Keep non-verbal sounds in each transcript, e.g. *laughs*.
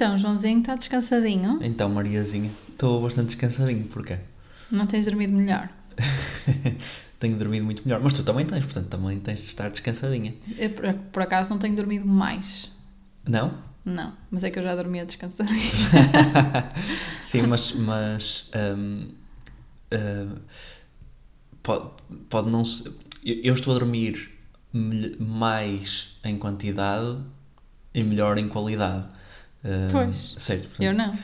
Então, Joãozinho está descansadinho? Então, Mariazinha, estou bastante descansadinho, porquê? Não tens dormido melhor? *laughs* tenho dormido muito melhor, mas tu também tens, portanto também tens de estar descansadinha. Eu, por, por acaso, não tenho dormido mais. Não? Não, mas é que eu já dormia descansadinha. *laughs* Sim, mas, mas um, uh, pode, pode não ser. Eu, eu estou a dormir mais em quantidade e melhor em qualidade. Uh, pois. Portanto, eu não.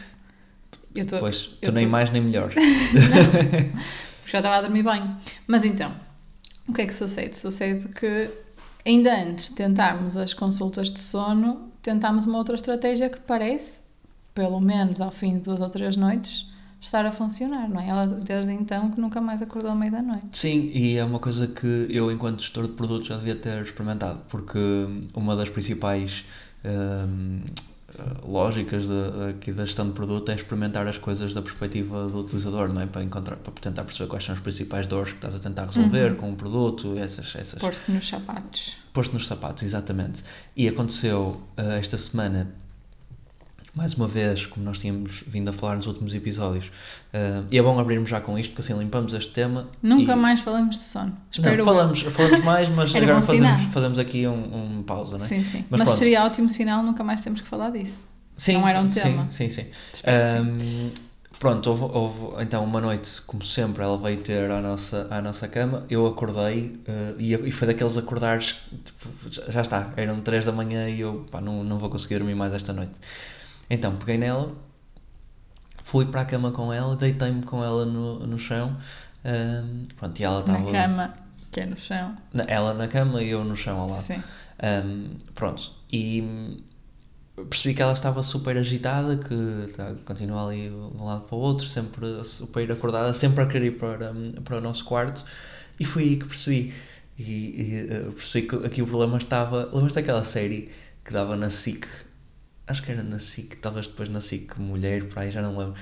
Eu tô, pois, tu nem tô... mais nem melhor. *laughs* porque *laughs* já estava a dormir bem. Mas então, o que é que sucede? Sucede que ainda antes de tentarmos as consultas de sono, tentámos uma outra estratégia que parece, pelo menos ao fim de duas ou três noites, estar a funcionar, não é? Ela desde então que nunca mais acordou à meia da noite. Sim, e é uma coisa que eu, enquanto gestor de produtos, já devia ter experimentado, porque uma das principais lógicas de, aqui da gestão de produto é experimentar as coisas da perspectiva do utilizador, não é? Para, encontrar, para tentar perceber quais são as principais dores que estás a tentar resolver uhum. com o produto, essas... essas... Posto nos sapatos. Posto nos sapatos, exatamente. E aconteceu uh, esta semana mais uma vez, como nós tínhamos vindo a falar nos últimos episódios, uh, e é bom abrirmos já com isto, porque assim limpamos este tema. Nunca e... mais falamos de sono. Espero não, falamos, falamos mais, mas *laughs* agora fazemos, fazemos aqui um, um pausa, não é? Sim, sim. Mas, mas seria ótimo sinal, nunca mais temos que falar disso. Sim, não era um tema. Sim, sim, sim. Um, pronto, houve, houve, então uma noite, como sempre, ela veio ter à nossa, à nossa cama, eu acordei uh, e, e, foi daqueles acordares, tipo, já está, eram 3 da manhã e eu pá, não, não vou conseguir dormir mais esta noite. Então peguei nela, fui para a cama com ela, deitei-me com ela no, no chão. Um, pronto, e ela estava. Na cama, que é no chão. Na, ela na cama e eu no chão ao lado. Sim. Um, pronto, e percebi que ela estava super agitada, que tá, continua ali de um lado para o outro, sempre super acordada, sempre a querer ir para, para o nosso quarto. E foi aí que percebi. E, e uh, percebi que aqui o problema estava. Lembras daquela série que dava na SIC acho que era na SIC, talvez depois na SIC Mulher, para aí já não lembro,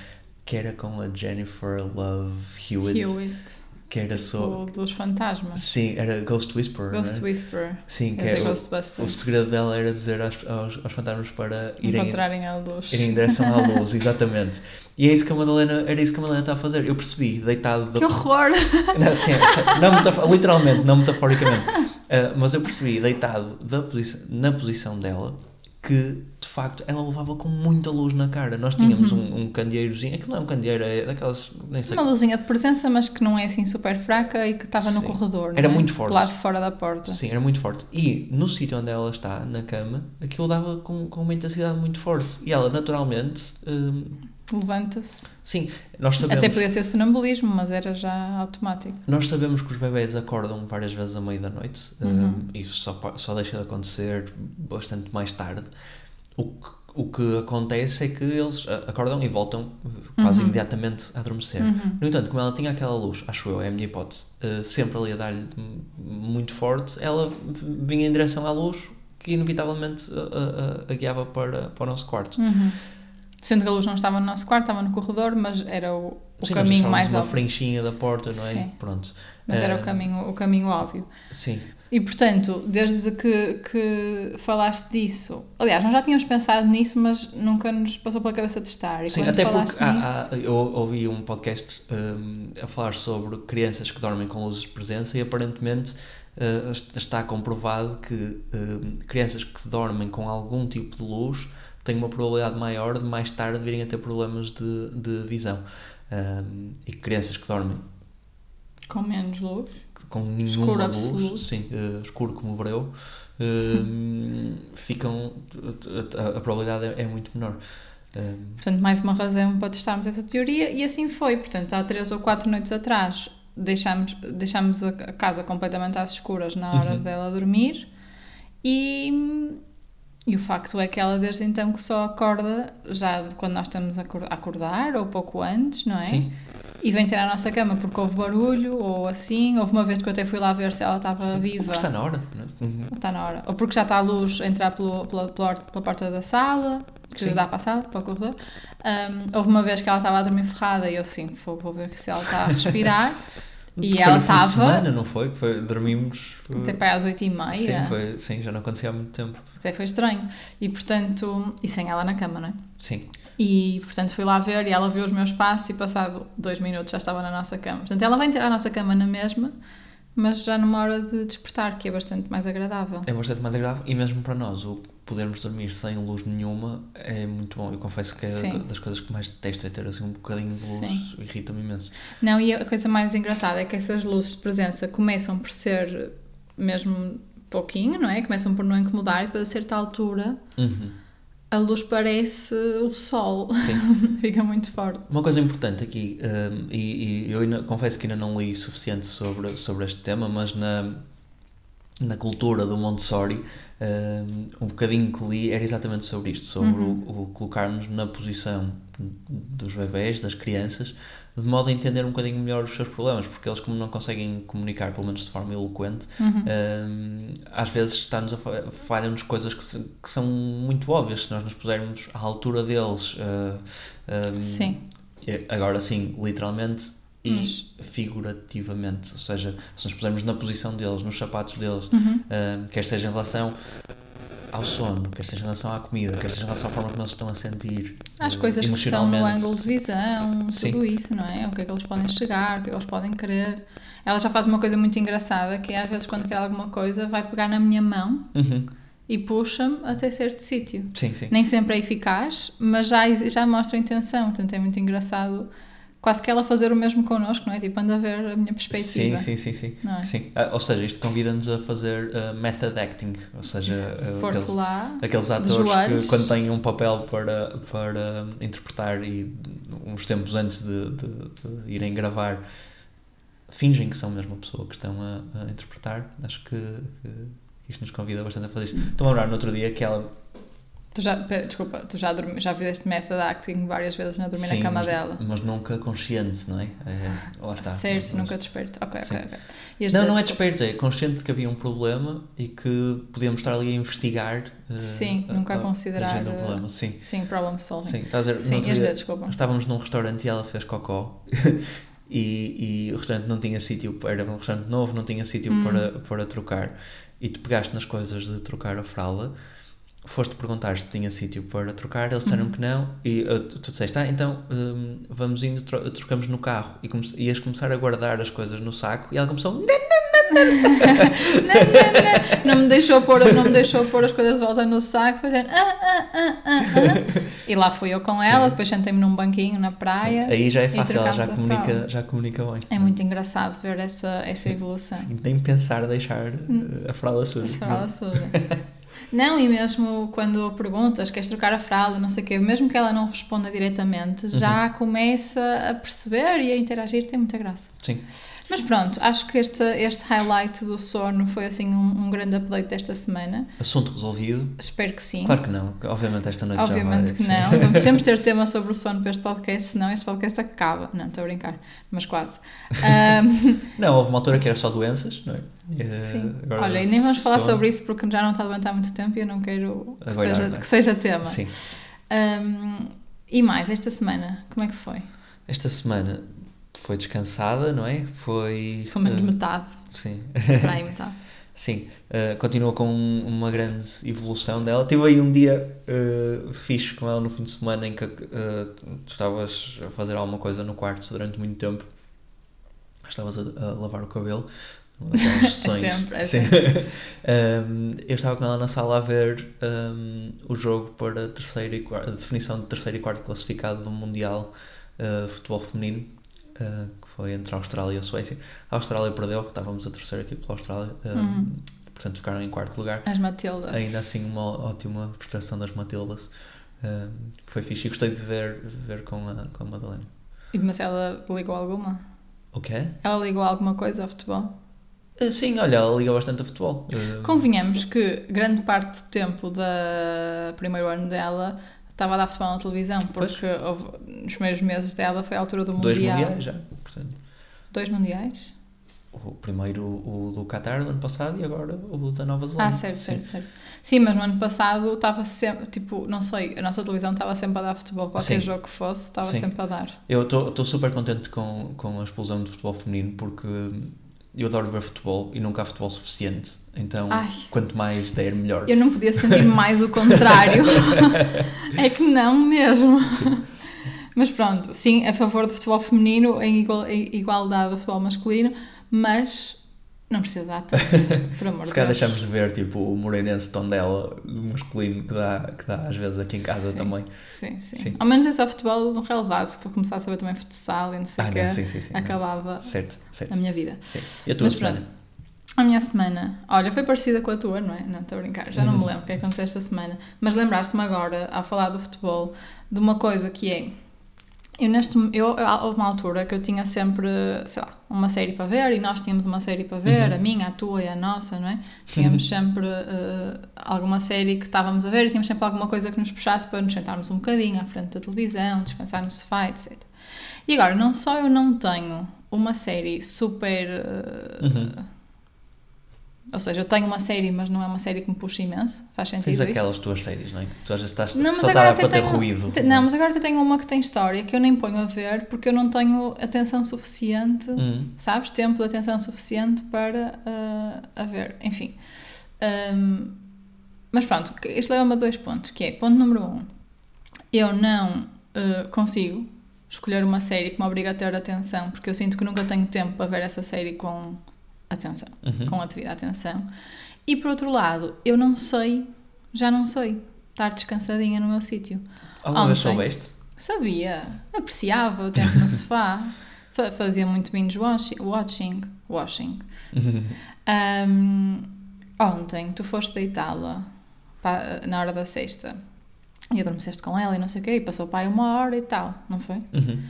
que era com a Jennifer Love Hewitt. Hewitt. Que era tipo, só. dos fantasmas. Sim, era Ghost Whisperer. Ghost né? Whisperer. Sim, que era. O, o segredo dela era dizer aos, aos, aos fantasmas para irem. Encontrarem a luz. Irem em direção à luz, exatamente. E é isso que a Madalena, era isso que a Madalena está a fazer. Eu percebi, deitado. Da... Que horror! *laughs* Não, sim, não metaf... literalmente, não metaforicamente. Uh, *laughs* mas eu percebi, deitado da posição, na posição dela, que de facto ela levava com muita luz na cara. Nós tínhamos uhum. um, um candeeirozinho, que não é um candeeiro, é daquelas. Nem sei. Uma luzinha de presença, mas que não é assim super fraca e que estava no corredor. Era é? muito forte. Lá de fora da porta. Sim, era muito forte. E no sítio onde ela está, na cama, aquilo dava com, com uma intensidade muito forte. E ela, naturalmente. Hum, Levanta-se. Sim, nós sabemos. Até podia ser sonambulismo, mas era já automático. Nós sabemos que os bebés acordam várias vezes à meia da noite. Uhum. Um, isso só, só deixa de acontecer bastante mais tarde. O que, o que acontece é que eles acordam e voltam quase uhum. imediatamente a adormecer. Uhum. No entanto, como ela tinha aquela luz, acho eu, é a minha hipótese, uh, sempre ali a dar-lhe muito forte, ela vinha em direção à luz que inevitavelmente a, a, a guiava para, para o nosso quarto. Uhum. Sendo que a luz não estava no nosso quarto, estava no corredor, mas era o, o Sim, caminho mais uma óbvio. frenchinha da porta, não é? Sim. Pronto. Mas era o caminho, o caminho óbvio. Sim. E portanto, desde que, que falaste disso, aliás, nós já tínhamos pensado nisso, mas nunca nos passou pela cabeça testar. E Sim, até porque há, há, eu ouvi um podcast um, a falar sobre crianças que dormem com luzes de presença e aparentemente uh, está comprovado que uh, crianças que dormem com algum tipo de luz têm uma probabilidade maior de mais tarde virem a ter problemas de, de visão. Um, e crianças que dormem com menos luz, com nenhuma escuro luz, absoluto. sim, uh, escuro como o breu, *laughs* uh, ficam a, a, probabilidade é, é muito menor. Uh, portanto, mais uma razão para testarmos essa teoria e assim foi. Portanto, há três ou quatro noites atrás deixámos, deixámos a casa completamente às escuras na hora uhum. dela dormir e e o facto é que ela desde então que só acorda já quando nós estamos a acordar ou pouco antes, não é? Sim. E vem ter à nossa cama porque houve barulho ou assim. Houve uma vez que eu até fui lá ver se ela estava viva. Porque está na hora, não é? Uhum. Está na hora. Ou porque já está a luz a entrar pelo, pela, pela, pela porta da sala, que Sim. dá para a sala, para o corredor. Um, houve uma vez que ela estava a dormir ferrada e eu sim, vou, vou ver se ela está a respirar. *laughs* E Foi ela estava. semana, não foi? Que foi dormimos. Até para às 8h30. Sim, foi, sim, já não acontecia há muito tempo. Até foi estranho. E portanto. E sem ela na cama, não é? Sim. E portanto fui lá ver e ela viu os meus passos e passado dois minutos já estava na nossa cama. Portanto ela vai ter a nossa cama na mesma, mas já numa hora de despertar, que é bastante mais agradável. É bastante mais agradável e mesmo para nós, o podermos dormir sem luz nenhuma é muito bom. Eu confesso que é das coisas que mais detesto é ter assim um bocadinho de luz, irrita-me imenso. Não, e a coisa mais engraçada é que essas luzes de presença começam por ser mesmo pouquinho, não é? Começam por não incomodar e depois a certa altura Uhum. a luz parece o sol. Sim. *laughs* Fica muito forte. Uma coisa importante aqui, hum, e, e eu ainda- confesso que ainda não li suficiente sobre, sobre este tema, mas na, na cultura do Montessori, um bocadinho que li era exatamente sobre isto, sobre Uhum. o, o colocar-nos na posição dos bebés, das crianças, de modo a entender um bocadinho melhor os seus problemas, porque eles como não conseguem comunicar, pelo menos de forma eloquente, Uhum. hum, às vezes está-nos a fa- falham-nos coisas que, se- que são muito óbvias se nós nos pusermos à altura deles. uh, hum, Sim. é, Agora sim, literalmente e Mas- figurativamente. Ou seja, se nos pusermos na posição deles, nos sapatos deles, Uhum. hum, quer seja em relação ao sono, quer seja em relação à comida, quer seja em relação à forma como eles estão a sentir. As eh, coisas que estão no ângulo de visão, Sim. tudo isso, não é? O que é que eles podem chegar, o que que eles podem querer. Ela já faz uma coisa muito engraçada, que é às vezes quando quer alguma coisa, vai pegar na minha mão Uhum. e puxa-me até certo sítio. Sim, sim. Nem sempre é eficaz, mas já, já mostra intenção, portanto é muito engraçado. Quase que ela fazer o mesmo connosco, não é? Tipo, anda a ver a minha perspectiva. Sim, sim, sim, sim. É? sim. Ah, ou seja, isto convida-nos a fazer uh, method acting, ou seja, uh, aqueles, lá, aqueles atores que quando têm um papel para, para interpretar e uns tempos antes de, de- de irem gravar fingem que são a pessoa que estão a, a interpretar. Acho que, que isto nos convida bastante a fazer isso. Estou a lembrar no outro dia que ela. Tu já, desculpa, tu já, dormi, já fizeste method acting várias vezes na dormir Sim, na cama mas, dela. mas nunca consciente, não é? é lá está. certo, Mas- nunca desperto. Ok, Sim. ok, ok. Não, dizer, não é desperto, é consciente de que havia um problema e que podíamos estar ali a investigar. eh, Sim, nunca a considerar, origem do eh, problema. Sim, Sim, problem solving. sim. Estás a dizer, Sim, dizer, desculpa. estávamos num restaurante e ela fez cocó *laughs* e, e o restaurante não tinha sítio, para- era um restaurante novo, não tinha sítio Hum. para, para trocar. E tu pegaste nas coisas de trocar a fralda, foste perguntar se tinha sítio para trocar, eles disseram Uhum. que não, e uh, tu disseste, ah, então hum, vamos indo, tro- trocamos no carro. E come ias começar a guardar as coisas no saco e ela começou, "Não, Não *laughs* me deixou pôr, não me deixou pôr as coisas de volta no saco, fazendo ah, ah, ah, ah, ah. *laughs* E lá fui eu com Sim. ela, depois sentei-me num banquinho na praia. Sim, Aí já é fácil, ela já a comunica, já comunica bem. É muito engraçado ver essa, essa evolução. E Nem pensar deixar Hum. uh, a fralda suja. Essa fralda suja. *laughs* Não, e mesmo quando perguntas, queres trocar a fralda, não sei o quê, mesmo que ela não responda diretamente, já começa a perceber e a interagir, tem muita graça. Sim. Mas pronto, acho que este, este highlight do sono foi assim um, um grande update desta semana. Assunto resolvido. Espero que sim. Claro que não. Obviamente esta noite Obviamente já que vai. não. Vamos sempre ter *laughs* tema sobre o sono para este podcast, senão este podcast acaba. Não, estou a brincar, mas quase. *laughs* Ahm, Não, houve uma altura que era só doenças, não é? Eh, sim. agora Olha, e nem vamos falar sono. sobre isso porque já não está a aguentar muito tempo e eu não quero que, Agora, seja, não que seja tema. Sim. Ahm, e mais, esta semana, como é que foi? Esta semana foi descansada, não é? Foi. Pelo menos eh, metade, Sim. para aí metade. *laughs* Sim, uh, continua com uma grande evolução dela. Tive aí um dia uh, fixe com ela no fim de semana em que uh, tu estavas a fazer alguma coisa no quarto durante muito tempo. Estavas a, a lavar o cabelo. *laughs* sessões. sempre, é Sim. Um, *laughs* eu estava com ela na sala a ver um, o jogo para terceiro e quarto, a definição de terceiro e quarto classificado do Mundial uh, Futebol Feminino. Uh, que foi entre a Austrália e a Suécia. A Austrália perdeu, estávamos a torcer aqui pela Austrália, um, Uhum. portanto ficaram em quarto lugar. As Matildas. Ainda assim, uma ótima prestação das Matildas. Um, foi fixe e gostei de ver, ver com, a, com a Madalena. E Mas ela ligou alguma? O quê? Ela ligou alguma coisa ao futebol? Uh, sim, olha, ela liga bastante a futebol. Uh, Convenhamos que grande parte do tempo do primeiro ano dela estava a dar futebol na televisão, porque houve- nos primeiros meses dela foi a altura do dois Mundial. mundiais já. Portanto, Dois mundiais? o primeiro o do Qatar no ano passado e agora o da Nova Ah, Zelândia. certo, Sim. certo, certo. Sim, mas no ano passado estava sempre, tipo, não sei, a nossa televisão estava sempre a dar futebol, qualquer Sim. jogo que fosse, estava sempre a dar. Eu estou super contente com, com a explosão de futebol feminino porque eu adoro ver futebol e nunca há futebol suficiente. Então, Ai. quanto mais der, melhor. Eu não podia sentir mais o contrário. *laughs* é que não mesmo. Mas pronto, sim, a favor do futebol feminino em igualdade do futebol masculino, mas não precisa dar tanto, por amor *laughs* Se calhar Deus. deixamos de ver tipo, o Moreirense Tondela masculino que dá, que dá às vezes aqui em casa Sim. também. Sim, sim, Sim. Ao menos é só futebol no relevado. Se for começar a saber também futsal e não sei o Ah, que, não, sim, sim, acabava Certo, certo. a minha vida. Sim. E a tua Mas semana? pronto. A minha semana, olha, foi parecida com a tua, não é? Não, estou a brincar, já não Uhum. me lembro o que é que aconteceu esta semana. Mas lembraste-me agora, ao falar do futebol, de uma coisa que é. Eu, neste, eu, houve uma altura que eu tinha sempre, sei lá, uma série para ver e nós tínhamos uma série para ver, Uhum. a minha, a tua e a nossa, não é? Tínhamos *laughs* sempre eh, alguma série que estávamos a ver e tínhamos sempre alguma coisa que nos puxasse para nos sentarmos um bocadinho à frente da televisão, descansar no sofá, etc. E agora, não só eu não tenho uma série super. eh, Uhum. Ou seja, eu tenho uma série, mas não é uma série que me puxa imenso. Faz sentido Tens isto? aquelas tuas séries, não é? Tu às vezes estás Não, só até para ter tenho, ruído. te- Não, mas agora até tenho uma que tem história que eu nem ponho a ver porque eu não tenho atenção suficiente, Hum. sabes? Tempo de atenção suficiente para ah, a ver. Enfim. Ahm, mas pronto, isto leva-me a dois pontos, que é, ponto número um, eu não ah, consigo escolher uma série que me obriga a ter atenção, porque eu sinto que nunca tenho tempo para ver essa série com atenção, Uhum. com a devida atenção. E por outro lado, eu não sei, já não sei, estar descansadinha no meu sítio. Alguma vez soubeste? Sabia, apreciava o tempo no *laughs* sofá, fa- fazia muito binge watching, watching, watching. Ahm, ontem, tu foste deitá-la na hora da sexta e adormeceste com ela e não sei o quê, e passou para aí uma hora e tal, não foi? Uhum.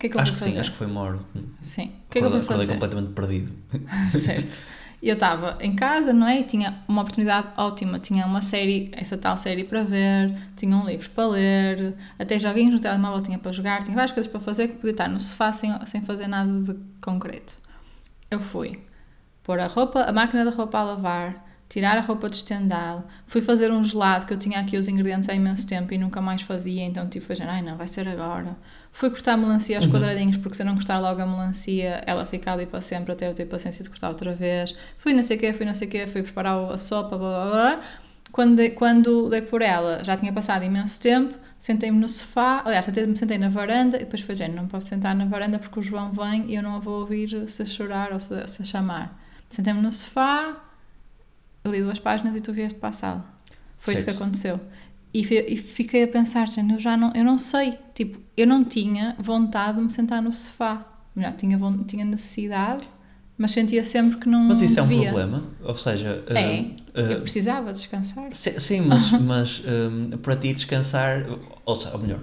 Que é que eu Acho que fazer? sim, acho que foi uma hora. Sim. O que é que eu fui fazer? completamente perdido. *laughs* certo. E eu estava em casa, não é? E tinha uma oportunidade ótima. Tinha uma série, essa tal série para ver, tinha um livro para ler, até joguinhos no telemóvel tinha para jogar, tinha várias coisas para fazer que podia estar no sofá sem, sem fazer nada de concreto. Eu fui pôr a roupa, a máquina da roupa a lavar, tirar a roupa de estendal, fui fazer um gelado que eu tinha aqui os ingredientes há imenso tempo e nunca mais fazia, então tipo, foi, ai não, vai ser agora. Fui cortar a melancia aos Uhum. quadradinhos, porque se eu não cortar logo a melancia, ela fica ali para sempre até eu ter paciência de cortar outra vez. Fui não sei o quê, fui não sei o quê, fui preparar a sopa, blá blá blá. Quando dei, quando dei por ela, já tinha passado imenso tempo, sentei-me no sofá, aliás, até me sentei na varanda e depois foi género, não posso sentar na varanda porque o João vem e eu não a vou ouvir se chorar ou se, se chamar. Sentei-me no sofá, li duas páginas e tu vieste para a sala. Foi isso que aconteceu. E, e fiquei a pensar, género, eu já não, eu não sei, tipo, eu não tinha vontade de me sentar no sofá. Melhor, tinha, tinha necessidade, mas sentia sempre que não Mas isso é um devia. problema? Ou seja, É, uh, eu precisava descansar. Si- Sim, mas, mas hum, para ti descansar, ou seja, ou melhor,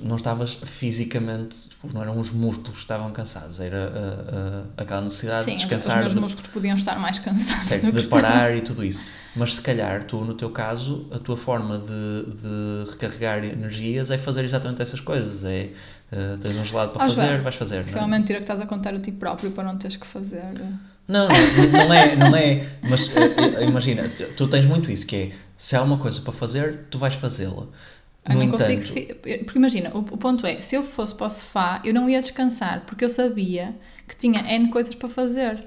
não estavas fisicamente, tipo, não eram os músculos que estavam cansados, era a, a- aquela necessidade Sim, de os descansar, meus de, músculos podiam estar mais cansados certo, de parar e tudo isso. Mas se calhar tu, no teu caso, a tua forma de, de recarregar energias é fazer exatamente essas coisas. É uh, tens um gelado para Oh, fazer, vais fazer. Isso é uma mentira que estás a contar a ti próprio para não teres que fazer. Não, não, não é, não é. Mas imagina, tu tens muito isso, que é se há uma coisa para fazer, tu vais fazê-la. Eu não consigo. fi- Porque imagina, o, o ponto é: se eu fosse para o sofá, eu não ia descansar, porque eu sabia que tinha N coisas para fazer.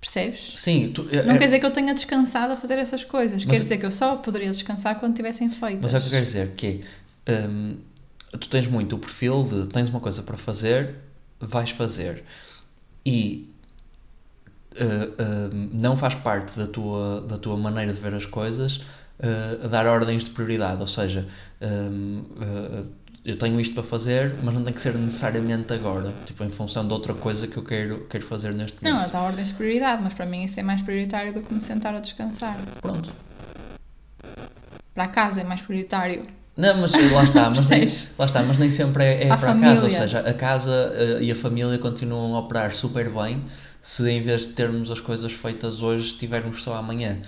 Percebes? sim, tu, é- Não é- quer dizer que eu tenha descansado a fazer essas coisas. Mas- Quer dizer que eu só poderia descansar quando tivessem feitas. mas é o que eu quero dizer, que hum, tu tens muito o perfil de tens uma coisa para fazer, vais fazer. E eh, hum, não faz parte da tua, da tua maneira de ver as coisas eh, dar ordens de prioridade. Ou seja, hum, eh, eu tenho isto para fazer, mas não tem que ser necessariamente agora, tipo em função de outra coisa que eu quero, quero fazer neste Não, momento. ela dá ordens de prioridade, mas para mim isso é mais prioritário do que me sentar a descansar. Pronto. Para a casa é mais prioritário. Não, mas lá está, *laughs* mas nem, lá está, mas nem sempre é, é para a casa, ou família. seja, a casa eh, e a família continuam a operar super bem se em vez de termos as coisas feitas hoje, tivermos só amanhã.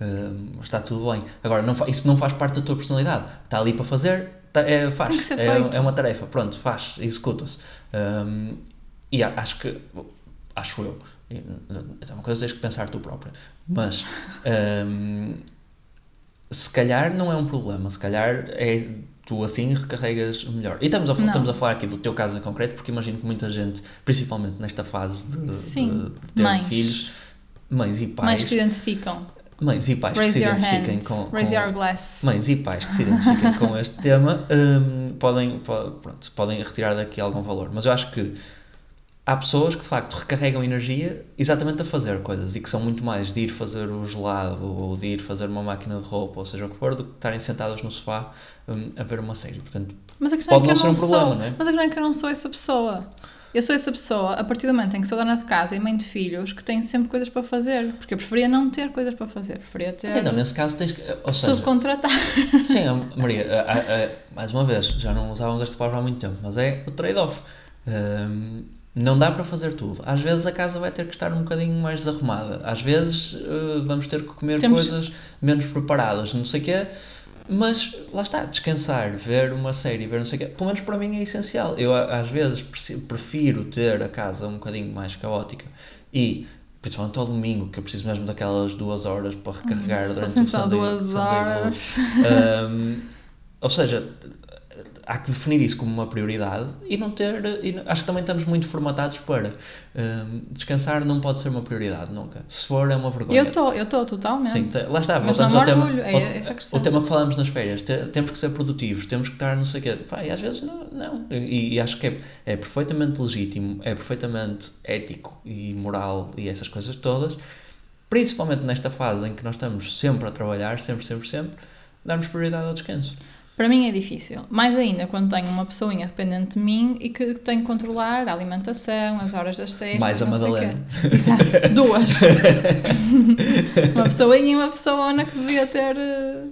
Eh, está tudo bem. Agora, não isso não faz parte da tua personalidade. Está ali para fazer, tá- é, faz. É, é uma tarefa, pronto, faz, executa-se. Um, e acho que, acho eu, É uma coisa que tens que pensar tu própria. Mas um, se calhar não é um problema, se calhar é tu assim recarregas melhor. E estamos a, estamos a falar aqui do teu caso em concreto, porque imagino que muita gente, principalmente nesta fase de, Sim, de ter mães. filhos, mães e pais. Mães se identificam. Mães e pais Raise que se identifiquem hand. com, mães e pais que se identifiquem com este *laughs* tema hum, podem, po- pronto, podem retirar daqui algum valor. Mas eu acho que há pessoas que de facto recarregam energia exatamente a fazer coisas e que são muito mais de ir fazer o gelado ou de ir fazer uma máquina de roupa, ou seja o que for, do que estarem sentadas no sofá hum, a ver uma série. Portanto, Mas a questão Pode é que não eu ser não um problema, sou. não é? Mas a questão é que eu não sou essa pessoa. Eu sou essa pessoa a partir do momento em que sou dona de casa e mãe de filhos que tem sempre coisas para fazer. Porque eu preferia não ter coisas para fazer. Preferia ter. mas então, nesse caso tens que. Ou seja, subcontratar. *laughs* Sim, Maria, a- a- a- mais uma vez, já não usávamos esta palavra há muito tempo, mas é o trade-off. Hum, não dá para fazer tudo. Às vezes a casa vai ter que estar um bocadinho mais desarrumada. Às vezes uh, vamos ter que comer Temos- coisas menos preparadas, não sei o quê. Mas lá está, descansar, ver uma série, ver não sei o quê, pelo menos para mim é essencial. Eu às vezes prefiro ter a casa um bocadinho mais caótica e, principalmente ao domingo, que eu preciso mesmo daquelas duas horas para recarregar Se durante o Sunday, duas Sunday horas. Um, ou seja, há que definir isso como uma prioridade e não ter. E acho que também estamos muito formatados para um, descansar não pode ser uma prioridade nunca. Se for, é uma vergonha. Eu estou, eu estou totalmente. Sim, te- lá está, Mas voltamos não ao tema, orgulho, é essa questão. o tema que falámos nas férias, te- temos que ser produtivos, temos que estar não sei o quê, e às vezes não, não. E, e acho que é, é perfeitamente legítimo, é perfeitamente ético e moral e essas coisas todas, principalmente nesta fase em que nós estamos sempre a trabalhar, sempre, sempre, sempre, darmos prioridade ao descanso. Para mim é difícil. Mais ainda quando tenho uma pessoinha dependente de mim e que tenho que controlar a alimentação, as horas das cestas. Mais a não sei o Madalena. quê. Exato, *laughs* duas. *laughs* uma pessoinha e uma pessoa que devia ter eh,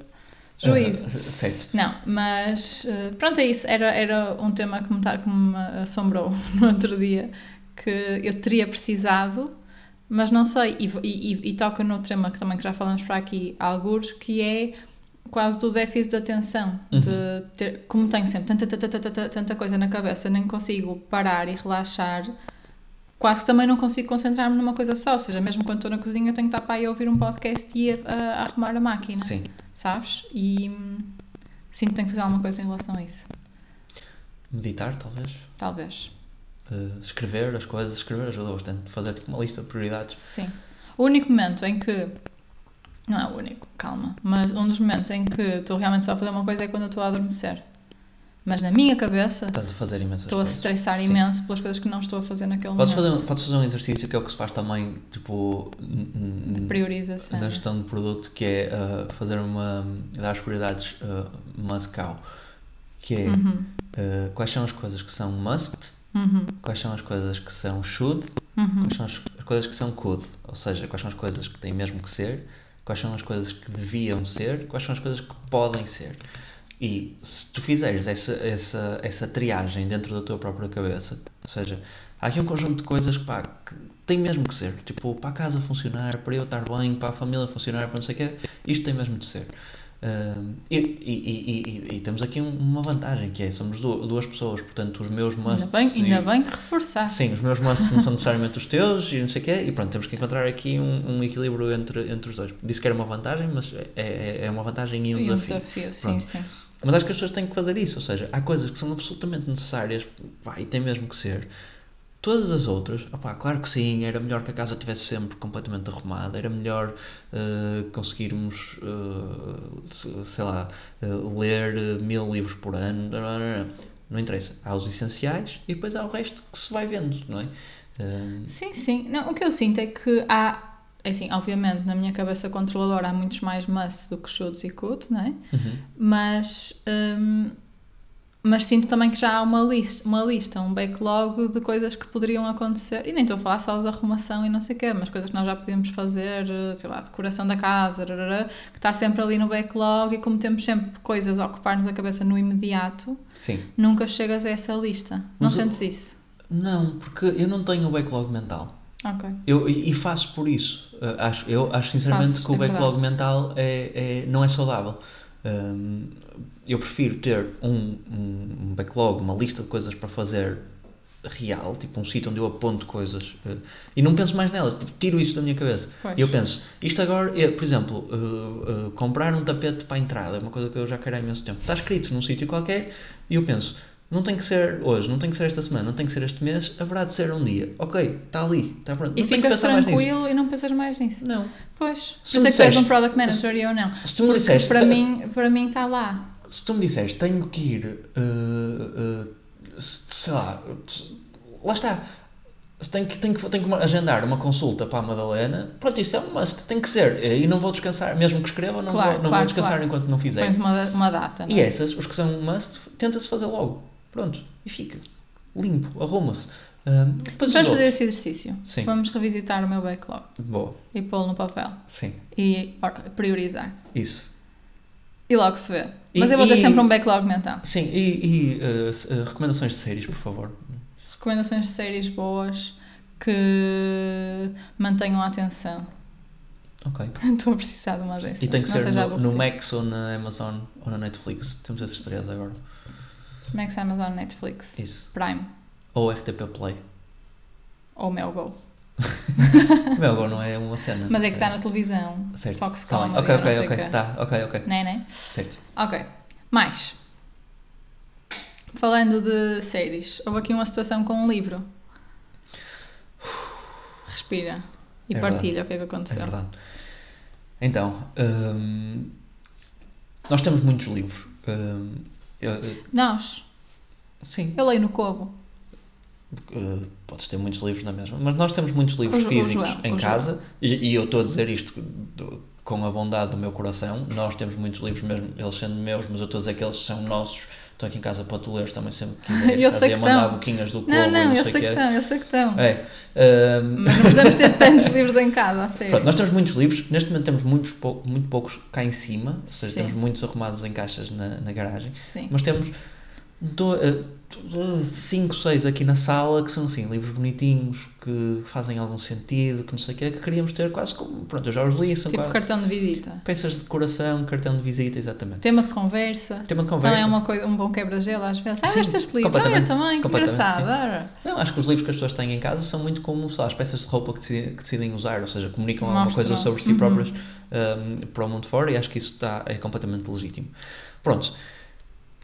juízo. Ah, certo. Não, mas eh, pronto, é isso. Era, era um tema que me, tá- que me assombrou *laughs* no outro dia, que eu teria precisado, mas não sei. E, e, e- e toca no tema que também que já falamos para aqui, alguns, que é quase do déficit de atenção. De ter, como tenho sempre tanta, tanta, tanta, tanta, coisa na cabeça, nem consigo parar e relaxar. Quase também não consigo concentrar-me numa coisa só, ou seja, mesmo quando estou na cozinha tenho que estar para aí a ouvir um podcast e a, a- a arrumar a máquina Sim. sabes? E sinto que tenho que fazer alguma coisa em relação a isso. Meditar, talvez. Talvez. Uh, escrever as coisas, escrever ajuda bastante. Fazer tipo, uma lista de prioridades. Sim. O único momento em que. Não é o único, calma. Mas um dos momentos em que estou realmente só a fazer uma coisa é quando estou a adormecer. Mas na minha cabeça Estás a fazer imensas estou a coisas. estressar Sim. imenso pelas coisas que não estou a fazer naquele Podes momento. fazer, podes fazer um exercício que é o que se faz também, tipo, De priorização. na gestão de produto, que é uh, fazer uma. dar as prioridades uh. Que é Uhum. uh, quais são as coisas que são must, Uhum. quais são as coisas que são should, Uhum. quais são as, as coisas que são could. Ou seja, quais são as coisas que têm mesmo que ser, quais são as coisas que deviam ser, quais são as coisas que podem ser. E se tu fizeres essa, essa, essa triagem dentro da tua própria cabeça, ou seja, há aqui um conjunto de coisas pá, que tem mesmo que ser. Tipo, para a casa funcionar, para eu estar bem, para a família funcionar, para não sei o quê, isto tem mesmo de ser. Ahm, e, e, e, e- temos aqui um- uma vantagem que é, somos du- duas pessoas, portanto os meus Ainda musts bem, e- ainda bem que reforçaste. Sim, os meus musts não são *laughs* necessariamente os teus e não sei o quê, e pronto, temos que encontrar aqui um, um equilíbrio entre, entre os dois. Disse que era uma vantagem, mas é, é, é uma vantagem e um E um desafio. desafio, sim, Pronto. sim. Mas acho que as pessoas têm que fazer isso, ou seja, há coisas que são absolutamente necessárias pá, e tem mesmo que ser. Todas as outras, opá, claro que sim, era melhor que a casa estivesse sempre completamente arrumada, era melhor eh, conseguirmos, se- sei lá, eh, ler mil livros por ano, não, não, não, não. Interessa. Há os essenciais e depois há o resto que se vai vendo, não é? Sim, sim. Não, o que eu sinto é que há, assim, obviamente, na minha cabeça controladora há muitos mais must do que shoulds e could, não é? uhum. Mas, hum, mas sinto também que já há uma lista, uma lista, um backlog de coisas que poderiam acontecer. E nem estou a falar só de arrumação e não sei o quê, mas coisas que nós já podíamos fazer, eh, sei lá, decoração da casa, que está sempre ali no backlog e como temos sempre coisas a ocupar-nos a cabeça no imediato, Sim. nunca chegas a essa lista. Não Mas sentes isso? Não, porque eu não tenho o backlog mental. Ok. Eu, e faço por isso. Uh, acho, eu acho sinceramente Fazes, que o backlog mental é, é- não é saudável. Um, eu prefiro ter um, um- um backlog, uma lista de coisas para fazer real, tipo um sítio onde eu aponto coisas eh, e não penso mais nelas, tipo, tiro isso da minha cabeça. Pois. E eu penso, isto agora, é, por exemplo, eh, eh, comprar um tapete para a entrada, é uma coisa que eu já quero há imenso tempo. Está escrito num sítio qualquer e eu penso, não tem que ser hoje, não tem que ser esta semana, não tem que ser este mês, haverá de ser um dia. Ok, está ali, está pronto. E não tenho que ficas pensar mais nisso. tranquilo e não pensas mais nisso. Não. Pois. Se eu me sei que tu és um product manager e eu não. Se tu me disseste, para "Tá- mim, para mim está lá. Se tu me disseres, tenho que ir, eh, eh, se- sei lá, lá está. Tenho que, tenho, que, tenho que agendar uma consulta para a Madalena. Pronto, isso é um must, tem que ser. E não vou descansar, mesmo que escreva, não, Claro, vou, não claro, vou descansar claro. enquanto não fizer. Pões uma, uma data, não E é? essas, os que são um must, tenta-se fazer logo. Pronto, e fica. Limpo, arruma-se. Depois os Vamos fazer outros. esse exercício. Sim. Vamos revisitar o meu backlog Boa, e pô-lo no papel. sim, E or- priorizar. isso. E logo se vê. E- Mas eu vou ter e- sempre um backlog mental. Sim, e, e, eh, recomendações de séries, por favor. Recomendações de séries boas que mantenham a atenção. Ok. *laughs* Estou a precisar de uma dessas. E tem que ser no, no. Max ou na Amazon ou na Netflix. Temos esses três agora. Max, Amazon, Netflix, Isso. Prime Ou RTP Play. ou Meu Go. Meu, agora não é uma cena. Mas é que está na televisão. Certo. Fox Tá. Comedy, Ok, ok, ok. Tá, ok, ok. Né, né? Certo. Ok. Mais. Falando de séries, houve aqui uma situação com um livro. Respira. E É partilha o que é que É aconteceu. verdade. Então, hum, nós temos muitos livros. Hum, eu- eu- Nós. sim, Eu leio no Cobo. Uh, podes ter muitos livros na mesma, mas nós temos muitos livros O Jo- o físicos João, em casa e, e eu estou a dizer isto do- com a bondade do meu coração. Nós temos muitos livros, mesmo eles sendo meus, mas eu estou a dizer que eles são nossos. Estão aqui em casa para tu ler também sempre que quiseres. Eu sei que mandar estão. boquinhas do Cobo Não, e não, eu sei que estão, eu sei que estão. É. hum, Mas não *laughs* precisamos ter tantos livros em casa, a sério. Pronto, nós temos muitos livros, neste momento temos muitos, pou- muito poucos cá em cima, ou seja, Sim. temos muitos arrumados em caixas na, na garagem, Sim. mas temos 5, 6 aqui na sala que são assim, livros bonitinhos, que fazem algum sentido, que não sei o que, que queríamos ter quase como, pronto, eu já os li, são Tipo quase cartão de visita. peças de decoração, cartão de visita, exatamente. Tema de conversa. Tema de Não conversa. é uma coisa, um bom quebra-gelo às vezes. Ah, Sim, este livro. Ah, eu também, que engraçado. Não, acho que os livros que as pessoas têm em casa são muito como sei lá, as peças de roupa que decidem, que decidem usar, ou seja, comunicam alguma coisa sobre si Uhum. próprias um, para o mundo fora e acho que isso está, é completamente legítimo. Pronto,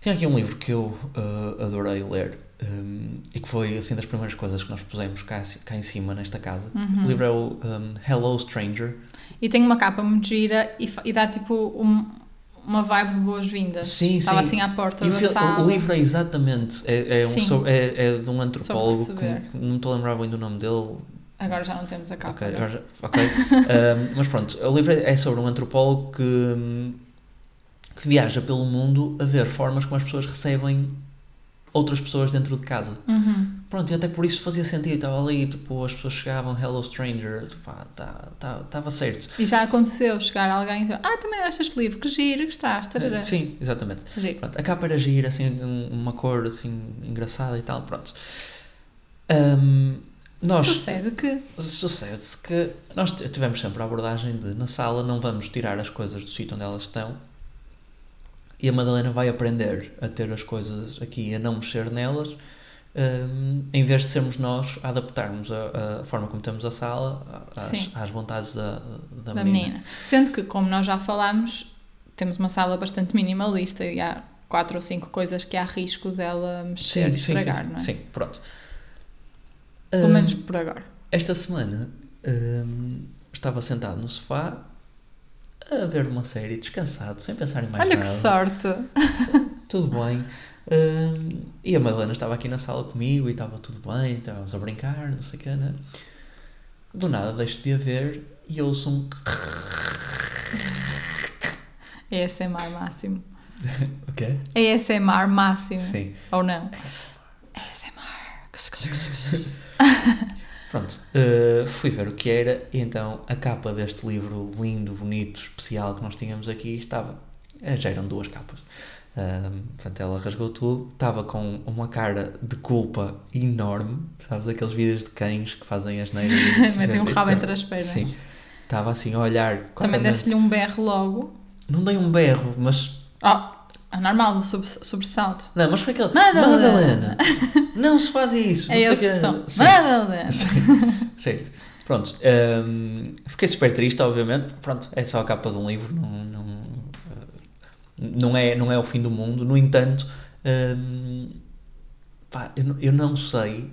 tinha aqui um livro que eu uh, adorei ler um, e que foi assim das primeiras coisas que nós pusemos cá, cá em cima nesta casa. Uhum. O livro é o um, Hello Stranger. E tem uma capa muito gira e, e dá tipo um- uma vibe de boas-vindas. Sim, Estava sim. assim à porta E o, da fil- sala. o livro é exatamente, é, é, um sobre- é, é de um antropólogo, que não estou a lembrar bem do nome dele, Agora já não temos a capa. Ok, né? já- ok. Um, *laughs* mas pronto, o livro é sobre um antropólogo que, hum, que viaja pelo mundo a ver formas como as pessoas recebem outras pessoas dentro de casa. Uhum. Pronto, e até por isso fazia sentido. Estava ali, tipo, as pessoas chegavam, hello stranger, pá, tá, tá, estava certo. E já aconteceu chegar alguém e dizer, ah, também leste este livro, que giro, gostaste. tarará." Sim, exatamente. Giro. Pronto, a capa era gira, assim, um- uma cor assim engraçada e tal, pronto. Um, nós, Sucede que. Sucede-se que nós tivemos sempre a abordagem de na sala não vamos tirar as coisas do sítio onde elas estão e a Madalena vai aprender a ter as coisas aqui e a não mexer nelas hum, em vez de sermos nós a adaptarmos a, a forma como temos a sala às, Sim. às vontades da, da, da menina. menina. Sendo que, como nós já falámos, temos uma sala bastante minimalista e há quatro ou cinco coisas que há risco dela mexer e estragar, sim, não é? sim, pronto. Pelo Hum, menos por agora. Esta semana hum, estava sentado no sofá a ver uma série, descansado, sem pensar em mais Olha nada. que sorte! *laughs* tudo bem. Hum, e a Madalena estava aqui na sala comigo e estava tudo bem, estávamos a brincar, não sei o que, né? Do nada deixo de a ver e ouço um. *laughs* ASMR máximo. *laughs* O quê? ASMR máximo. Sim. Ou não? ASMR. Pronto, uh, fui ver o que era e então a capa deste livro lindo, bonito, especial que nós tínhamos aqui estava. eh, Já eram duas capas. Um, portanto, ela rasgou tudo, estava com uma cara de culpa enorme, sabes, aqueles vídeos de cães que fazem as neiras. e- *laughs* Metem um rabo entre as pernas. Sim, estava assim a olhar. Também desse-lhe um berro logo. Não dei um berro, mas Oh, É normal sobre- sobressalto. Não, mas foi aquele. Madalena. Madalena! não se faz isso! *laughs* É não sei esse quê." tom. Sim. Madalena! *laughs* Certo. Pronto. hum, fiquei super triste, obviamente. Pronto, é só a capa de um livro, não, não, não, é, não é o fim do mundo. No entanto, hum, pá, eu, eu não sei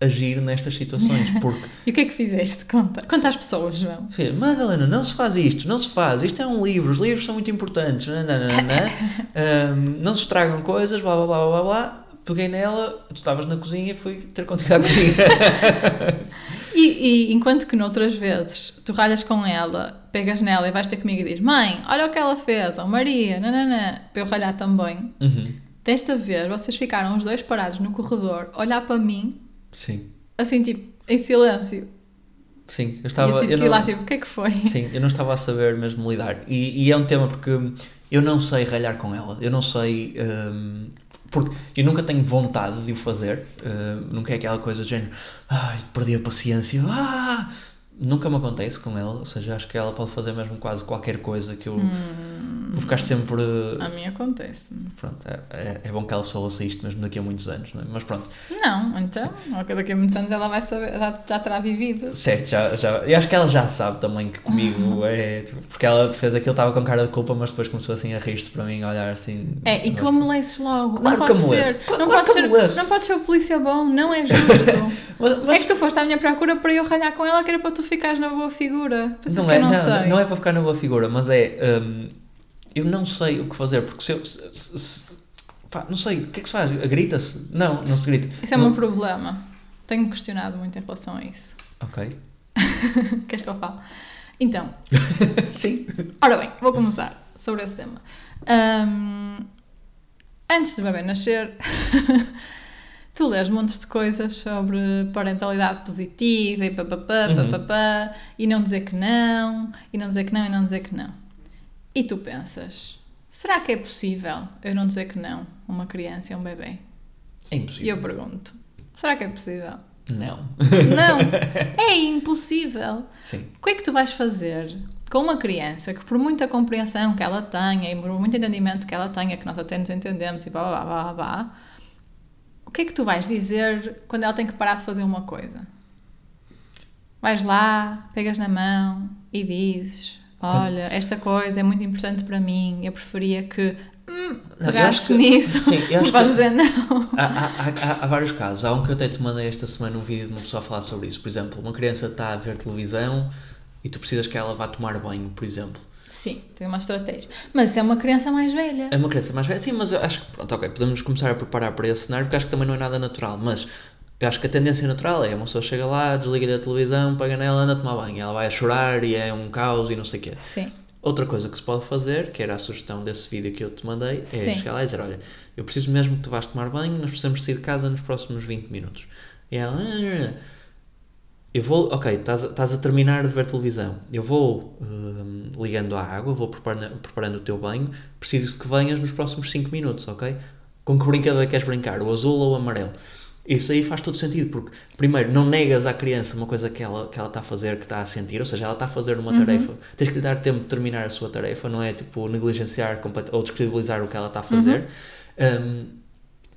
agir nestas situações, *laughs* porque E o que é que fizeste? Conta. Conta às pessoas, João. Madalena, não se faz isto, não se faz, isto é um livro, os livros são muito importantes, nananana, *laughs* hum, não se estragam coisas, blá blá blá blá blá. Peguei nela, tu estavas na cozinha e fui ter contigo à cozinha. *laughs* E, e enquanto que noutras vezes tu ralhas com ela, pegas nela e vais ter comigo e dizes Mãe, olha o que ela fez, ou Maria, nananã, para eu ralhar também. Uhum. Desta vez vocês ficaram os dois parados no corredor, olhar para mim, Sim, assim tipo, em silêncio. sim, eu e estava. eu tive eu que ir lá não- tipo, o que é que foi? Sim, eu não estava a saber mesmo lidar. E, e é um tema porque eu não sei ralhar com ela. Eu não sei. hum, porque eu nunca tenho vontade de o fazer. hum, nunca é aquela coisa de género. Ai, perdi a paciência. Ah! Nunca me acontece com ela. Ou seja, acho que ela pode fazer mesmo quase qualquer coisa que eu vou ficar sempre. A mim acontece-me. Pronto, é, é, é bom que ela só ouça isto mesmo daqui a muitos anos, não é? Mas pronto. Não, então, ok, daqui a muitos anos ela vai saber, já, já terá vivido. Certo, já, já, eu acho que ela já sabe também que comigo *laughs* é. porque ela fez aquilo, estava com cara de culpa, mas depois começou assim a rir-se para mim, a olhar assim. É, e tu amoleces logo. Claro não que ser. Claro- não, claro pode ser amoleço. não pode ser o polícia bom, não é justo. *laughs* Mas, mas É que tu foste à minha procura para eu ralhar com ela, que era para tu ficares na boa figura. Pensas não, é, não, não, sei. não é para ficar na boa figura, mas é. hum, eu não sei o que fazer, porque se eu. se- se- se- pá, não sei, o que é que se faz? Grita-se? Não, não se grita. Isso é o Não- meu problema. Tenho questionado muito em relação a isso. Ok. *laughs* Queres que eu fale? Então, *laughs* Sim. ora bem, vou começar sobre esse tema. Ahm, antes do bebê nascer, *laughs* tu lês montes de coisas sobre parentalidade positiva e papapá, Uhum. papapá, e não dizer que não, e não dizer que não, e não dizer que não. E tu pensas, será que é possível eu não dizer que não a uma criança e a um bebê? É E impossível. eu pergunto, será que é possível? Não. Não, *laughs* é impossível. Sim. O que é que tu vais fazer com uma criança que, por muita compreensão que ela tenha e por muito entendimento que ela tenha, que nós até nos entendemos e blá blá blá blá, blá o que é que tu vais dizer quando ela tem que parar de fazer uma coisa? Vais lá, pegas na mão e dizes: Olha, esta coisa é muito importante para mim, eu preferia que. Hum, que- nisso. sim, eu acho Não vais que- *laughs* dizer não. Há, há, há, há vários casos. Há um que eu até te mandei esta semana um vídeo de uma pessoa a falar sobre isso. Por exemplo, uma criança está a ver televisão e tu precisas que ela vá tomar banho, por exemplo. Sim, tem uma estratégia. Mas é uma criança mais velha. É uma criança mais velha, sim, mas eu acho que, pronto, ok, podemos começar a preparar para esse cenário porque acho que também não é nada natural. Mas eu acho que a tendência natural é uma pessoa chega lá, desliga a televisão, pega nela, anda a tomar banho. Ela vai a chorar e é um caos e não sei o quê. Sim. Outra coisa que se pode fazer, que era a sugestão desse vídeo que eu te mandei, é Sim. chegar lá e dizer: Olha, eu preciso mesmo que tu vás tomar banho, nós precisamos sair de casa nos próximos 20 minutos. E ela, "Ah, não, não." Eu vou, ok, estás a, estás a terminar de ver televisão, eu vou hum, ligando a água, vou preparando, preparando o teu banho, preciso que venhas nos próximos 5 minutos, ok? Com que brincadeira queres brincar, o azul ou o amarelo? Isso aí faz todo sentido, porque, primeiro, não negas à criança uma coisa que ela, que ela está a fazer, que está a sentir, ou seja, ela está a fazer uma tarefa, tens que lhe dar tempo de terminar a sua tarefa, não é tipo negligenciar ou descredibilizar o que ela está a fazer. Um,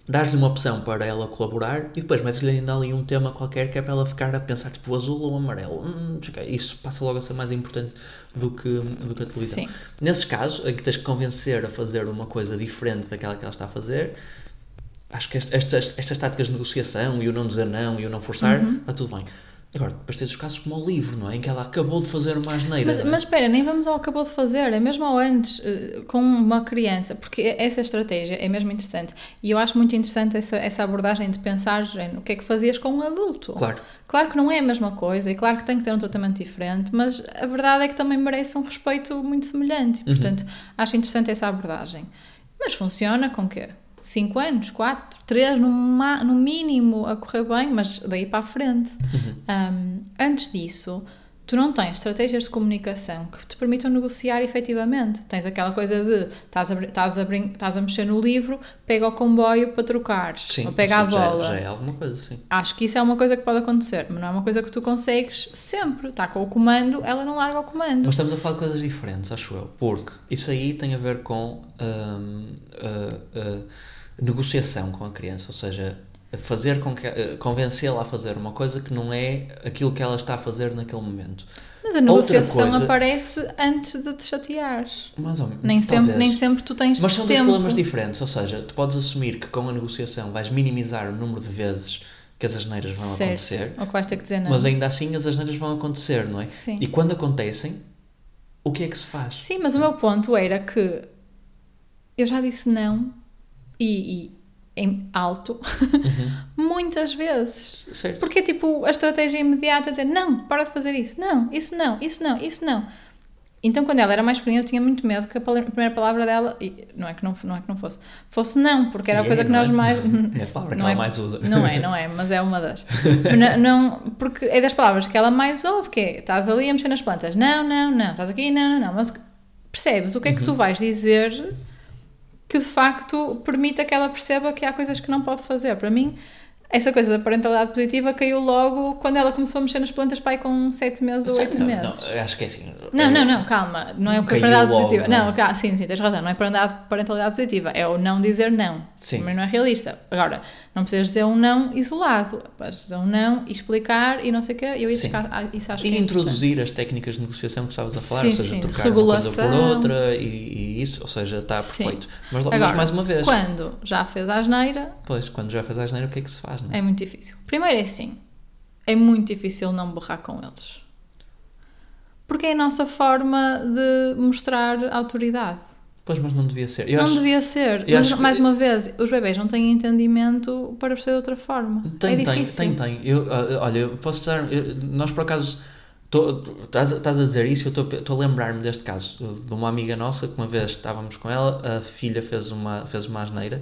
Dás-lhe uma opção para ela colaborar e depois metes-lhe ainda ali um tema qualquer que é para ela ficar a pensar tipo azul ou amarelo. Hum, isso passa logo a ser mais importante do que, do que a televisão. Sim. Nesses casos, em que tens que convencer a fazer uma coisa diferente daquela que ela está a fazer, acho que est- estas, estas táticas de negociação e o não dizer não e o não forçar, Uhum. está tudo bem. Agora, depois tens os casos como o livro, não é? Em que ela acabou de fazer uma asneira. Mas, é? mas espera, nem vamos ao acabou de fazer, é mesmo ao antes, eh, com uma criança, porque essa estratégia é mesmo interessante. E eu acho muito interessante essa, essa abordagem de pensar, género, o que é que fazias com um adulto? Claro. Claro que não é a mesma coisa e claro que tem que ter um tratamento diferente, mas a verdade é que também merece um respeito muito semelhante. Uhum. Portanto, acho interessante essa abordagem. Mas funciona com quê? 5 anos, 4, 3 no, no mínimo a correr bem, mas daí para a frente. Uhum. Um, antes disso, tu não tens estratégias de comunicação que te permitam negociar efetivamente. Tens aquela coisa de estás a, estás a, estás a mexer no livro, pega o comboio para trocares, Sim, ou pega a já- bola. Já, é alguma coisa, sim. Acho que isso é uma coisa que pode acontecer, mas não é uma coisa que tu consegues sempre. Está com o comando, ela não larga o comando. Mas estamos a falar de coisas diferentes, acho eu. Porque isso aí tem a ver com hum, negociação com a criança, ou seja, fazer com que uh, convencê-la a fazer uma coisa que não é aquilo que ela está a fazer naquele momento. Mas a negociação coisa- aparece antes de te chateares. Mais ou menos. Nem sempre, nem sempre tu tens Mas são dois tempo. problemas diferentes, ou seja, tu podes assumir que com a negociação vais minimizar o número de vezes que as asneiras vão Certo. acontecer, Ou que vais ter que dizer não. mas ainda assim as asneiras vão acontecer, não é? Sim. E quando acontecem, o que é que se faz? Sim, mas o meu ponto era que eu já disse não e, e em alto *laughs* muitas vezes. Uhum. Certo. Porque tipo, a estratégia imediata é dizer não, para de fazer isso, não, isso não, isso não, isso não. Então, quando ela era mais pequena, eu tinha muito medo que a primeira palavra dela, e não é que não, não é que não fosse, fosse não, porque era a E coisa é, que nós é? mais. *laughs* É a *laughs* palavra que ela mais usa. Não é, não é, mas é uma das. não, não, porque é das palavras que ela mais ouve, que é estás ali a mexer nas plantas, não, não, não, estás aqui, não, não, não, mas percebes o que é Uhum. que tu vais dizer que de facto permita que ela perceba que há coisas que não pode fazer. Para mim, essa coisa da parentalidade positiva caiu logo quando ela começou a mexer nas plantas pai com 7 meses ou 8 não, meses. Não, acho que é assim. Não, não, não, calma. Não é o que parentalidade logo, positiva. não? Não, cá, sim, sim, tens razão. Não é parentalidade, parentalidade positiva. É o não dizer não. Sim. Mas não é realista. Agora, não precisas dizer um não isolado. Podes dizer um não e explicar e não sei o quê. Eu isso, ca- isso acho que E é introduzir importante. as técnicas de negociação que estavas a falar, Sim, ou seja, sim, trocar uma coisa por regulação. outra e, e isso, ou seja, está perfeito. Mas, mas Agora, mais uma vez, quando já fez a asneira, pois, quando já fez a asneira, o que é que se faz? Não é? é muito difícil. Primeiro é assim, é muito difícil não berrar com eles. Porque é a nossa forma de mostrar autoridade. Pois, mas não devia ser. Eu não acho- devia ser. Mas, que- mais uma vez, os bebês não têm entendimento para perceber de outra forma. Tem, é tem, difícil. tem, tem. Eu, ah, olha, eu posso estar. eu- nós por acaso. tô- Estás a estás a dizer isso, eu estou a lembrar-me deste caso de uma amiga nossa que uma vez estávamos com ela, a filha fez uma, fez uma asneira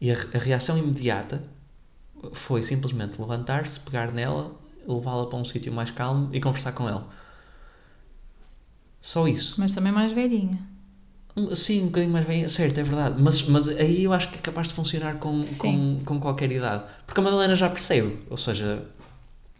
e a, a reação imediata foi simplesmente levantar-se, pegar nela, levá-la para um sítio mais calmo e conversar com ela. Só isso. Mas também mais velhinha. Sim, um bocadinho mais bem, certo, é verdade. Mas, mas aí eu acho que é capaz de funcionar com, com, Sim. com qualquer idade. Porque a Madalena já percebe, ou seja,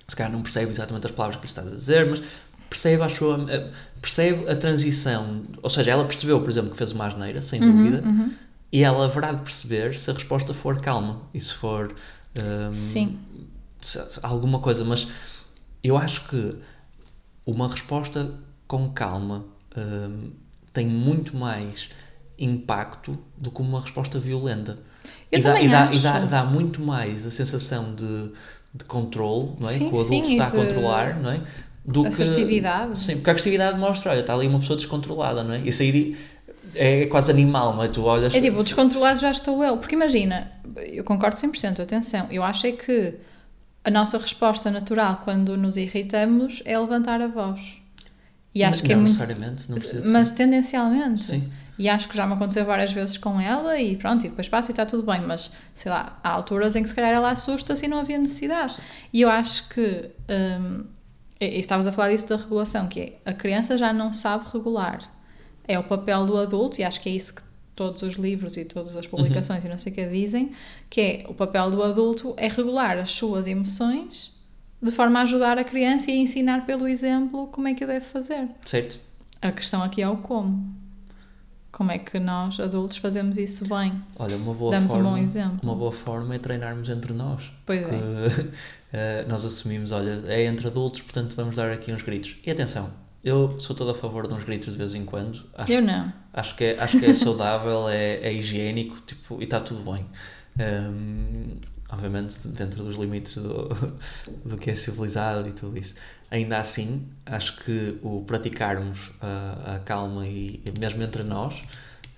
se calhar não percebe exatamente as palavras que lhe estás a dizer, mas percebe, acho, eu, a- percebe a transição. Ou seja, ela percebeu, por exemplo, que fez uma asneira, sem dúvida, uhum. e ela haverá de perceber se a resposta for calma e se for hum, Sim. alguma coisa. Mas eu acho que uma resposta com calma hum, tem muito mais impacto do que uma resposta violenta. Eu e dá, e dá, e dá, dá muito mais a sensação de, de controle, não é? Sim, que o adulto sim, está a controlar, não é? Do. Que, sim, porque a agressividade mostra, olha, está ali uma pessoa descontrolada, não é? Isso aí é quase animal, não é? Tu olhas... É tipo, descontrolado já estou eu. Porque imagina, eu concordo 100%, atenção, eu acho é que a nossa resposta natural quando nos irritamos é levantar a voz. E acho não, que é não muito. necessariamente, não precisa Mas ser. tendencialmente. Sim. E acho que já me aconteceu várias vezes com ela e pronto, e depois passa e está tudo bem, mas sei lá, há alturas em que se calhar ela assusta-se e não havia necessidade. E eu acho que, hum, e estavas a falar disso da regulação, que é a criança já não sabe regular. É o papel do adulto, e acho que é isso que todos os livros e todas as publicações e não sei o que dizem, que é o papel do adulto é regular as suas emoções de forma a ajudar a criança e a ensinar pelo exemplo como é que deve fazer. Certo? A questão aqui é o como. Como é que nós, adultos, fazemos isso bem? Olha, uma boa Damos um forma, bom exemplo. Uma boa forma é treinarmos entre nós. Pois é. Que, *laughs* eh, nós assumimos, olha, é entre adultos, portanto vamos dar aqui uns gritos. E atenção, eu sou todo a favor de uns gritos de vez em quando. Acho, Eu não. acho, que, é, acho que é saudável, *laughs* é, é higiênico tipo, e está tudo bem. Ehm, obviamente dentro dos limites do, *laughs* do que é civilizado e tudo isso. Ainda assim, acho que o praticarmos a, a calma e mesmo entre nós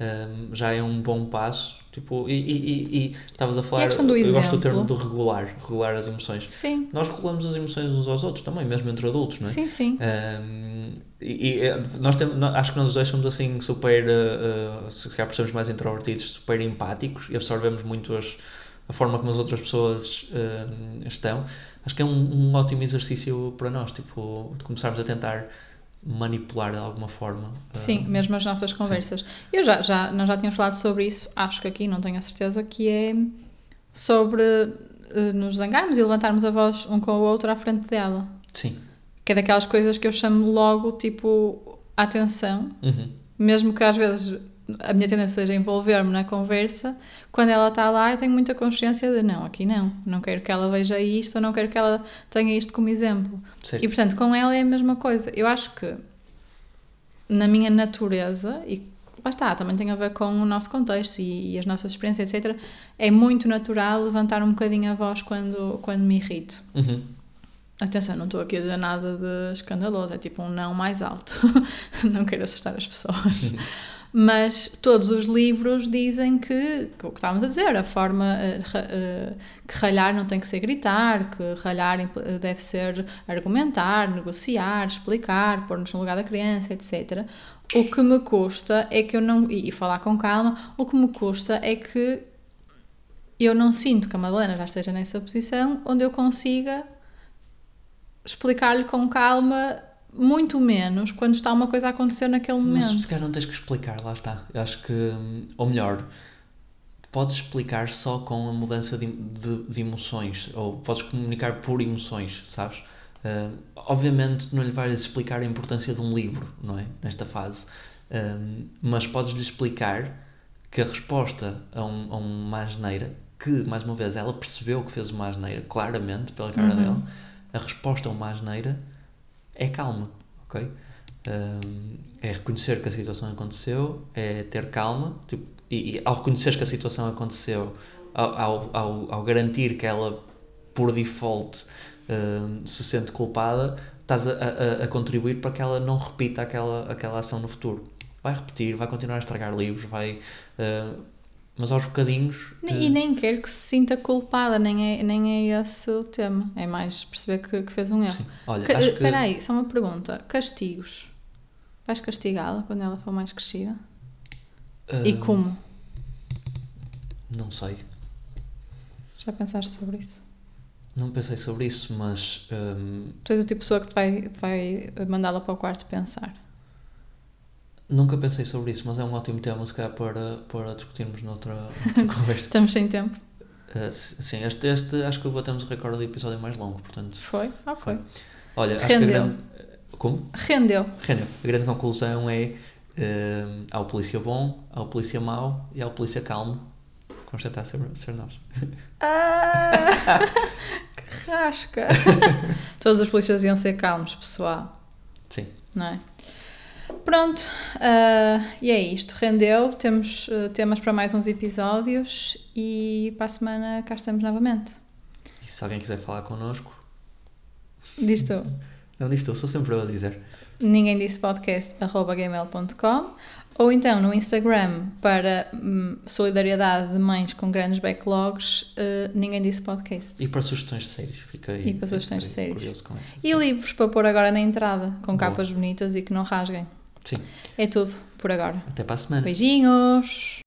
ehm, já é um bom passo. Tipo, e, e, e- e estavas a falar, questão do eu gosto do termo de regular, regular as emoções. Sim, Nós regulamos as emoções uns aos outros também, mesmo entre adultos, não é? sim, sim. Um, e, e, eh, nós temos, acho que nós dois somos assim super, uh, uh, se calhar por sermos mais introvertidos, super empáticos e absorvemos muito as, a forma como as outras pessoas uh, estão, acho que é um, um, ótimo exercício para nós, tipo, de começarmos a tentar manipular de alguma forma. Sim, uh, mesmo as nossas conversas. Sim. Eu já, já, nós já tínhamos falado sobre isso, acho que aqui, não tenho a certeza, que é sobre uh, nos zangarmos e levantarmos a voz um com o outro à frente dela. Sim. Que é daquelas coisas que eu chamo logo, tipo, atenção. Uhum. Mesmo que às vezes a minha tendência seja envolver-me na conversa, quando ela está lá eu tenho muita consciência de não, aqui não, não quero que ela veja isto ou não quero que ela tenha isto como exemplo. Certo. E portanto, com ela é a mesma coisa. Eu acho que na minha natureza, e lá está, também tem a ver com o nosso contexto e, e as nossas experiências, etc., é muito natural levantar um bocadinho a voz quando, quando me irrito. Uhum. Atenção, não estou aqui a dizer nada de escandaloso, é tipo um não mais alto. *laughs* não quero assustar as pessoas. Uhum. *laughs* mas todos os livros dizem que, o que estávamos a dizer, a forma uh, uh, que ralhar não tem que ser gritar, que ralhar deve ser argumentar, negociar, explicar, pôr-nos no lugar da criança, etc. O que me custa é que eu não. E falar com calma, o que me custa é que eu não sinto que a Madalena já esteja nessa posição onde eu consiga explicar-lhe com calma muito menos quando está uma coisa a acontecer naquele momento. Mas se calhar não tens que explicar, lá está. Eu acho que, ou melhor, podes explicar só com a mudança de, de, de emoções, ou podes comunicar por emoções, sabes? Uh, obviamente não lhe vais explicar a importância de um livro, não é? Nesta fase. Uh, mas podes-lhe explicar que a resposta a, um, a uma asneira, que, mais uma vez, ela percebeu que fez uma asneira, claramente, pela cara uhum. dela, a resposta a uma asneira é calma, ok? É reconhecer que a situação aconteceu, é ter calma, tipo, e, e, ao reconhecer que a situação aconteceu, ao, ao, ao, garantir que ela, por default, se sente culpada, estás a, a, a, contribuir para que ela não repita aquela, aquela ação no futuro. Vai repetir, vai continuar a estragar livros, vai. Uh, mas aos bocadinhos. E nem quero que se sinta culpada, nem é, nem é esse o tema. É mais perceber que, que fez um erro. Sim. Olha, que, acho que... Espera aí, só uma pergunta. Castigos. Vais castigá-la quando ela for mais crescida? Uh... E como? Não sei. Já pensaste sobre isso? Não pensei sobre isso, mas. Um... Tu és o tipo de pessoa que te vai, vai mandá-la para o quarto pensar. Nunca pensei sobre isso, mas é um ótimo tema, se calhar, para, para discutirmos noutra, noutra *laughs* conversa. Estamos sem tempo. Uh, sim, este, este acho que batemos o recorde de episódio mais longo, portanto. Foi? Ok. Foi. Olha, Rendeu. acho que a grande. Como? Rendeu. Rendeu. A grande conclusão é: uh, há o polícia bom, há o polícia mau e há o polícia calmo. Tentar ser, ser nós. Ah, *laughs* que rasca! *laughs* Todos os polícias deviam ser calmos, pessoal. Sim. Não é? Pronto, uh, e é isto. Rendeu. Temos uh, temas para mais uns episódios e para a semana cá estamos novamente. E se alguém quiser falar connosco. Diz tu. Não, diz tu, sou sempre eu a dizer. Ninguém disse podcast arroba gmail.com ou então no Instagram para hum, solidariedade de mães com grandes backlogs, uh, ninguém disse podcast. E para sugestões de séries, fiquei, e para sugestões de séries. E livros para pôr agora na entrada, com Boa. capas bonitas e que não rasguem. Sim. É tudo por agora. Até para a semana. Beijinhos!